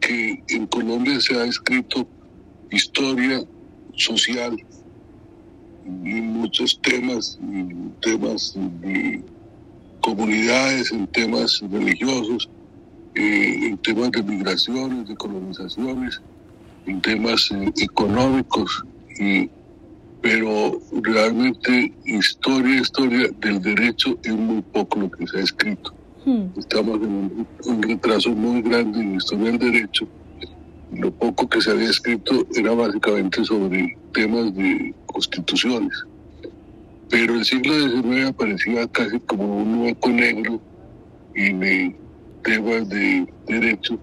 que en Colombia se ha escrito historia social y muchos temas, temas de comunidades, en temas religiosos, eh, en temas de migraciones, de colonizaciones, en temas eh, económicos, pero realmente historia, historia del derecho es muy poco lo que se ha escrito. Hmm. Estamos en un, retraso muy grande en la historia del derecho. Lo poco que se había escrito era básicamente sobre temas de constituciones. Pero el siglo XIX aparecía casi como un hueco negro en temas de derecho,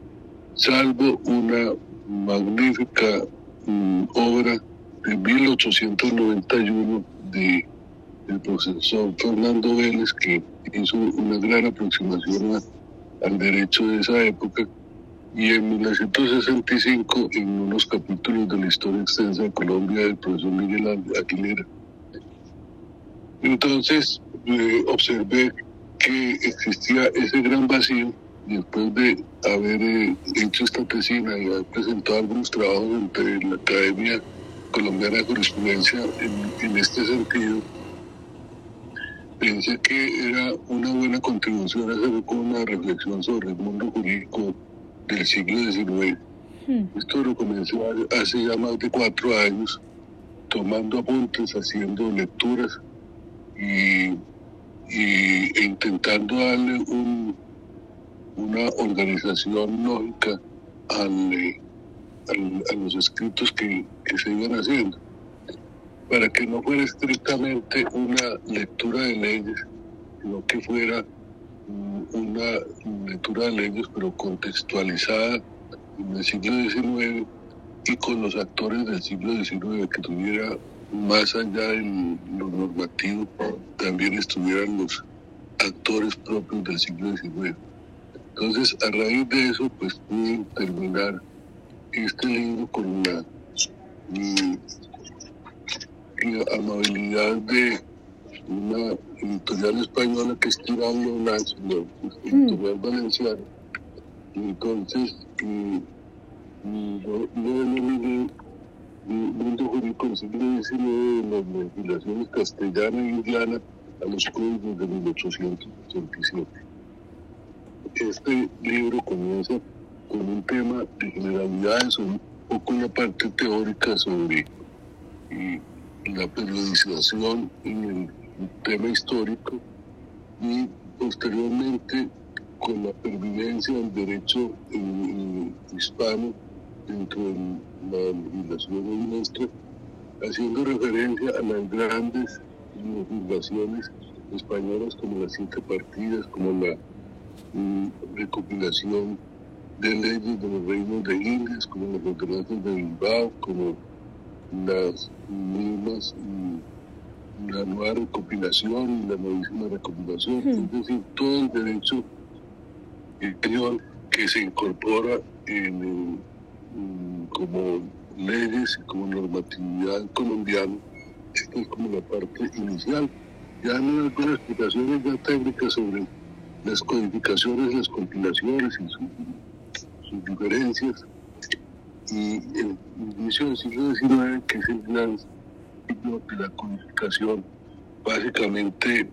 salvo una magnífica mm, obra de 1891 de el profesor Fernando Vélez, que hizo una gran aproximación al derecho de esa época, y en 1965, en unos capítulos de la historia extensa de Colombia del profesor Miguel Aguilera. Entonces, eh, observé que existía ese gran vacío después de haber eh, hecho esta tesina y haber presentado algunos trabajos entre la Academia Colombiana de Jurisprudencia en, este sentido, pensé que era una buena contribución hacer una reflexión sobre el mundo jurídico del siglo XIX. Hmm. Esto lo comencé hace ya más de cuatro años, tomando apuntes, haciendo lecturas y, e intentando darle un, una organización lógica al, a los escritos que, que se iban haciendo, para que no fuera estrictamente una lectura de leyes, sino que fuera mm, una lectura de leyes, pero contextualizada en el siglo XIX y con los actores del siglo XIX, que tuviera más allá de lo normativo, también estuvieran los actores propios del siglo XIX. Entonces, a raíz de eso, pues pude terminar este libro con la, amabilidad de una editorial española que es Tirando Nacho, una editorial mm. valenciana. entonces, eh, yo denominé mundo jurídico del siglo XIX en las legislaciones castellana e indiana a los códigos de 1887. Este libro comienza con un tema de generalidades, un poco una parte teórica sobre eh, la periodización en el, tema histórico y posteriormente con la pervivencia del derecho hispano dentro de la legislación nuestra, haciendo referencia a las grandes legislaciones españolas como las siete partidas, como la mm, recopilación de leyes de los reinos de Indias, como las ordenanzas de Bilbao, como las mismas, mm, la nueva recopilación y la nuevísima recopilación, es decir, todo el derecho español que se incorpora en mm, como leyes y como normatividad colombiana, esta es como la parte inicial. Ya no hay algunas explicaciones ya técnicas sobre las codificaciones, las compilaciones y su sus diferencias, y el inicio del siglo XIX, que es el gran siglo de la codificación, básicamente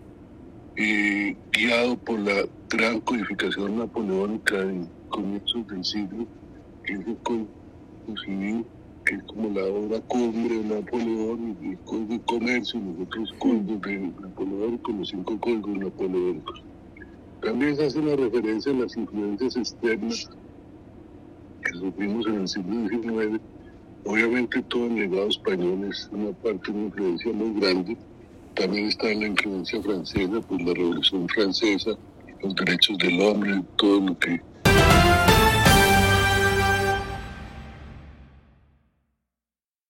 eh, guiado por la gran codificación napoleónica de comienzos del siglo, que es el Código Civil, que es como la obra cumbre de Napoleón, y el Código de Comercio, y los otros códigos de Napoleón, con los cinco códigos napoleónicos. También se hace una referencia a las influencias externas que sufrimos en el siglo XIX, obviamente todo el legado español es una parte, de una influencia muy grande. También está la influencia francesa, pues la Revolución Francesa, los derechos del hombre, todo lo que